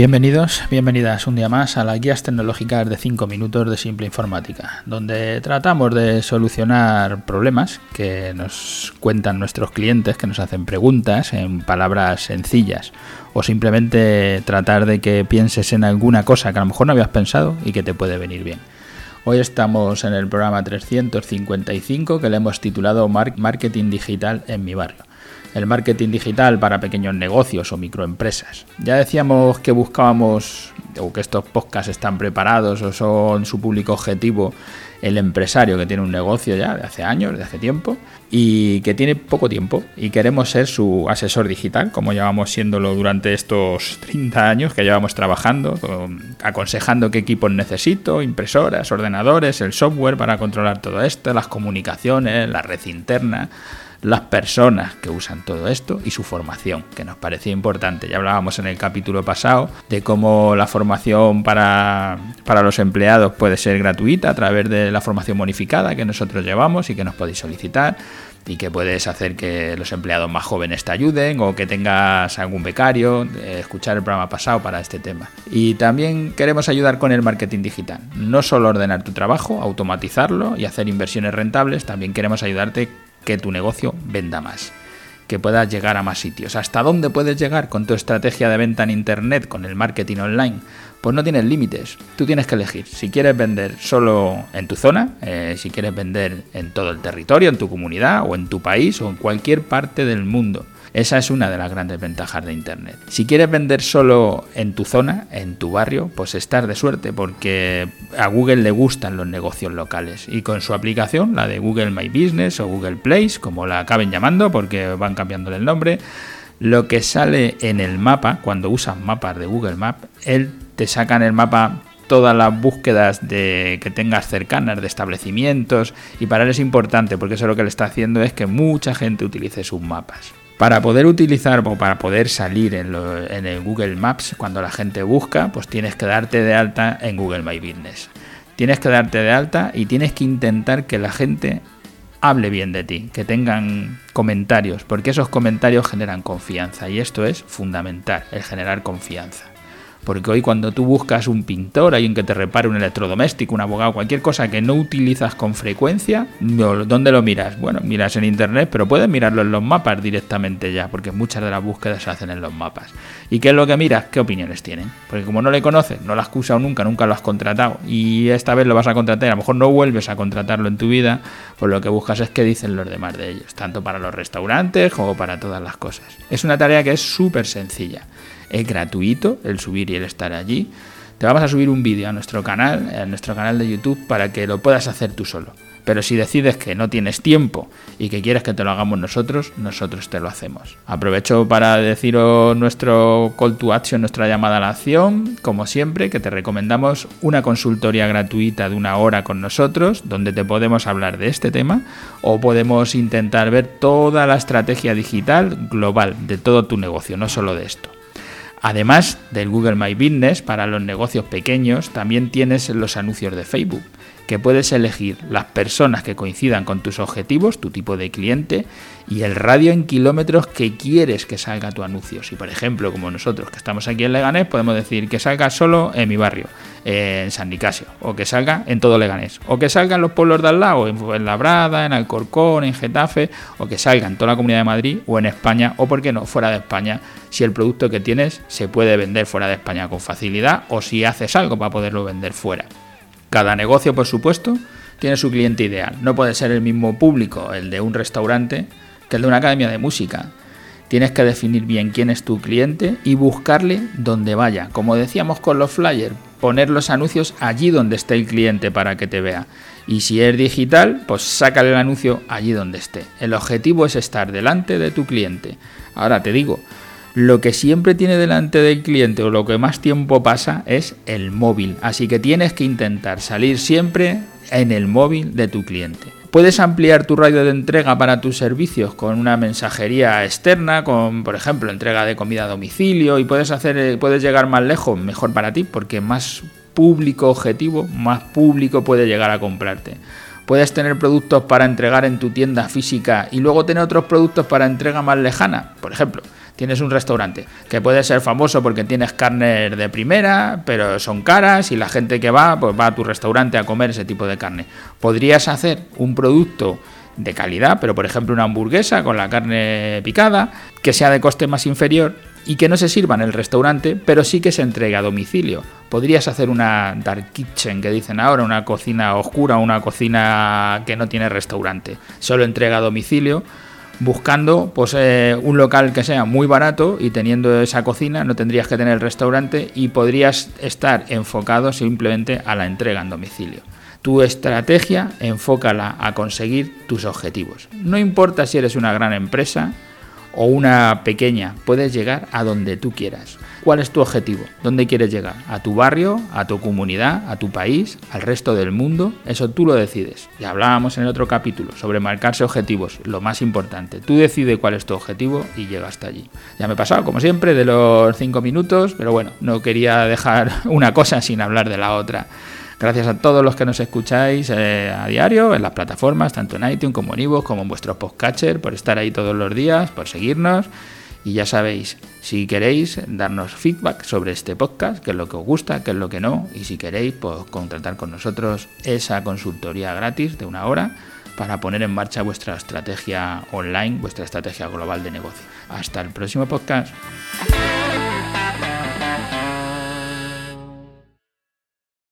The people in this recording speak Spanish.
Bienvenidos, bienvenidas un día más a las guías tecnológicas de 5 minutos de Simple Informática, donde tratamos de solucionar problemas que nos cuentan nuestros clientes, que nos hacen preguntas en palabras sencillas, o simplemente tratar de que pienses en alguna cosa que a lo mejor no habías pensado y que te puede venir bien. Hoy estamos en el programa 355 que le hemos titulado Marketing Digital en mi barrio el marketing digital para pequeños negocios o microempresas. Ya decíamos que buscábamos, o que estos podcasts están preparados o son su público objetivo, el empresario que tiene un negocio ya de hace años, de hace tiempo, y que tiene poco tiempo y queremos ser su asesor digital, como llevamos siéndolo durante estos 30 años que llevamos trabajando, aconsejando qué equipos necesito, impresoras, ordenadores, el software para controlar todo esto, las comunicaciones, la red interna las personas que usan todo esto y su formación, que nos parecía importante. Ya hablábamos en el capítulo pasado de cómo la formación para, para los empleados puede ser gratuita a través de la formación bonificada que nosotros llevamos y que nos podéis solicitar y que puedes hacer que los empleados más jóvenes te ayuden o que tengas algún becario, escuchar el programa pasado para este tema. Y también queremos ayudar con el marketing digital. No solo ordenar tu trabajo, automatizarlo y hacer inversiones rentables, también queremos ayudarte que tu negocio venda más, que puedas llegar a más sitios. ¿Hasta dónde puedes llegar con tu estrategia de venta en Internet, con el marketing online? Pues no tienes límites, tú tienes que elegir. Si quieres vender solo en tu zona, eh, si quieres vender en todo el territorio, en tu comunidad o en tu país o en cualquier parte del mundo. Esa es una de las grandes ventajas de Internet. Si quieres vender solo en tu zona, en tu barrio, pues estar de suerte porque a Google le gustan los negocios locales y con su aplicación, la de Google My Business o Google Place, como la acaben llamando porque van cambiándole el nombre, lo que sale en el mapa, cuando usas mapas de Google Maps, él te saca en el mapa todas las búsquedas de que tengas cercanas de establecimientos y para él es importante porque eso lo que le está haciendo es que mucha gente utilice sus mapas. Para poder utilizar o para poder salir en, el Google Maps cuando la gente busca, pues tienes que darte de alta en Google My Business. Tienes que darte de alta y tienes que intentar que la gente hable bien de ti, que tengan comentarios, porque esos comentarios generan confianza y esto es fundamental, el generar confianza. Porque hoy cuando tú buscas un pintor, alguien que te repare un electrodoméstico, un abogado, cualquier cosa que no utilizas con frecuencia, ¿dónde lo miras? Bueno, miras en internet, pero puedes mirarlo en los mapas directamente ya, porque muchas de las búsquedas se hacen en los mapas. ¿Y qué es lo que miras? ¿Qué opiniones tienen? Porque como no le conoces, no lo has usado nunca, nunca lo has contratado, y esta vez lo vas a contratar, a lo mejor no vuelves a contratarlo en tu vida, pues lo que buscas es qué dicen los demás de ellos, tanto para los restaurantes como para todas las cosas. Es una tarea que es súper sencilla. Es gratuito el subir y el estar allí. Te vamos a subir un vídeo a nuestro canal, a nuestro canal de YouTube, para que lo puedas hacer tú solo. Pero si decides que no tienes tiempo y que quieres que te lo hagamos nosotros, nosotros te lo hacemos. Aprovecho para deciros nuestro call to action, nuestra llamada a la acción, como siempre, que te recomendamos una consultoría gratuita de una hora con nosotros, donde te podemos hablar de este tema o podemos intentar ver toda la estrategia digital global de todo tu negocio, no solo de esto. Además del Google My Business, para los negocios pequeños también tienes los anuncios de Facebook que puedes elegir las personas que coincidan con tus objetivos, tu tipo de cliente y el radio en kilómetros que quieres que salga tu anuncio. Si por ejemplo, como nosotros que estamos aquí en Leganés, podemos decir que salga solo en mi barrio, en San Nicasio, o que salga en todo Leganés, o que salga en los pueblos de al lado, en Labrada, en Alcorcón, en Getafe, o que salga en toda la comunidad de Madrid o en España, o por qué no, fuera de España, si el producto que tienes se puede vender fuera de España con facilidad o si haces algo para poderlo vender fuera. Cada negocio, por supuesto, tiene su cliente ideal. No puede ser el mismo público el de un restaurante que el de una academia de música. Tienes que definir bien quién es tu cliente y buscarle donde vaya. Como decíamos con los flyers, poner los anuncios allí donde esté el cliente para que te vea. Y si es digital, pues sácale el anuncio allí donde esté. El objetivo es estar delante de tu cliente. Ahora te digo, lo que siempre tiene delante del cliente o lo que más tiempo pasa es el móvil. Así que tienes que intentar salir siempre en el móvil de tu cliente. Puedes ampliar tu radio de entrega para tus servicios con una mensajería externa, con por ejemplo entrega de comida a domicilio y puedes hacer eh, puedes llegar más lejos, mejor para ti porque más público objetivo, más público puede llegar a comprarte. Puedes tener productos para entregar en tu tienda física y luego tener otros productos para entrega más lejana. Por ejemplo, tienes un restaurante que puede ser famoso porque tienes carne de primera, pero son caras y la gente que va, pues va a tu restaurante a comer ese tipo de carne. Podrías hacer un producto de calidad, pero por ejemplo una hamburguesa con la carne picada, que sea de coste más inferior y que no se sirva en el restaurante, pero sí que se entregue a domicilio. Podrías hacer una dark kitchen, que dicen ahora, una cocina oscura, una cocina que no tiene restaurante, solo entrega a domicilio, buscando pues, eh, un local que sea muy barato y teniendo esa cocina no tendrías que tener el restaurante y podrías estar enfocado simplemente a la entrega en domicilio. Tu estrategia enfócala a conseguir tus objetivos. No importa si eres una gran empresa, o una pequeña, puedes llegar a donde tú quieras. ¿Cuál es tu objetivo? ¿Dónde quieres llegar? ¿A tu barrio? ¿A tu comunidad? ¿A tu país? ¿Al resto del mundo? Eso tú lo decides. Ya hablábamos en el otro capítulo sobre marcarse objetivos, lo más importante. Tú decides cuál es tu objetivo y llega hasta allí. Ya me he pasado, como siempre, de los cinco minutos, pero bueno, no quería dejar una cosa sin hablar de la otra. Gracias a todos los que nos escucháis eh, a diario en las plataformas, tanto en iTunes como en iVoox, como en vuestros podcatcher, por estar ahí todos los días, por seguirnos. Y ya sabéis, si queréis darnos feedback sobre este podcast, qué es lo que os gusta, qué es lo que no, y si queréis, pues contratar con nosotros esa consultoría gratis de una hora para poner en marcha vuestra estrategia online, vuestra estrategia global de negocio. Hasta el próximo podcast.